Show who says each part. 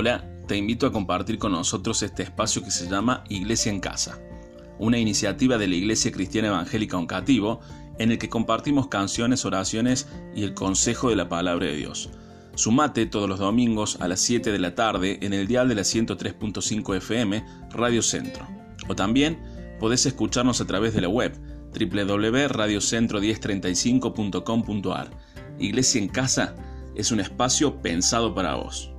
Speaker 1: Hola, te invito a compartir con nosotros este espacio que se llama Iglesia en Casa, una iniciativa de la Iglesia Cristiana Evangélica Oncativo en el que compartimos canciones, oraciones y el consejo de la palabra de Dios. Sumate todos los domingos a las 7 de la tarde en el dial de la 103.5 FM Radio Centro. O también podés escucharnos a través de la web www.radiocentro1035.com.ar. Iglesia en Casa es un espacio pensado para vos.